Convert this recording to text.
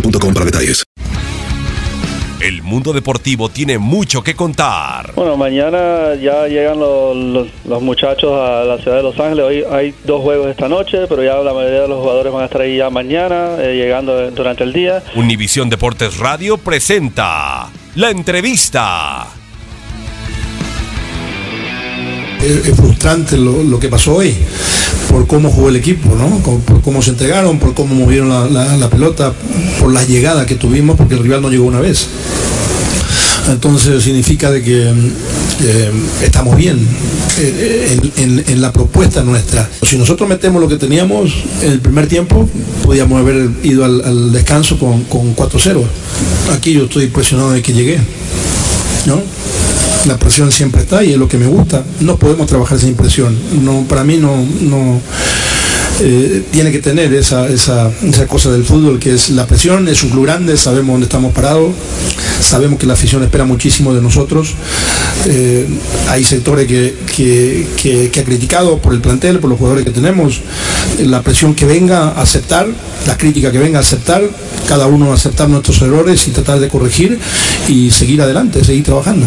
boostmobile.com para detalles. El mundo deportivo tiene mucho que contar. Bueno, mañana ya llegan los, los- los muchachos a la ciudad de Los Ángeles. Hoy hay dos juegos esta noche, pero ya la mayoría de los jugadores van a estar ahí ya mañana, eh, llegando durante el día. Univisión Deportes Radio presenta la entrevista. es, es frustrante lo, lo que pasó hoy, por cómo jugó el equipo, ¿no? Por cómo se entregaron, por cómo movieron la, pelota, por las llegadas que tuvimos, porque el rival no llegó una vez. Entonces significa de que eh, estamos bien eh, en, la propuesta nuestra. Si nosotros metemos lo que teníamos en el primer tiempo, podíamos haber ido al, al descanso con, con 4-0. Aquí yo estoy impresionado de que llegué. ¿no? La presión siempre está y es lo que me gusta. No podemos trabajar sin presión. No, para mí no, no eh, tiene que tener esa, esa, esa cosa del fútbol que es la presión, es un club grande, sabemos dónde estamos parados, sabemos que la afición espera muchísimo de nosotros. Eh, hay sectores que, que, que- que ha criticado por el plantel, por los jugadores que tenemos, la presión que venga a aceptar, la crítica que venga a aceptar, cada uno aceptar nuestros errores y tratar de corregir y seguir adelante, seguir trabajando.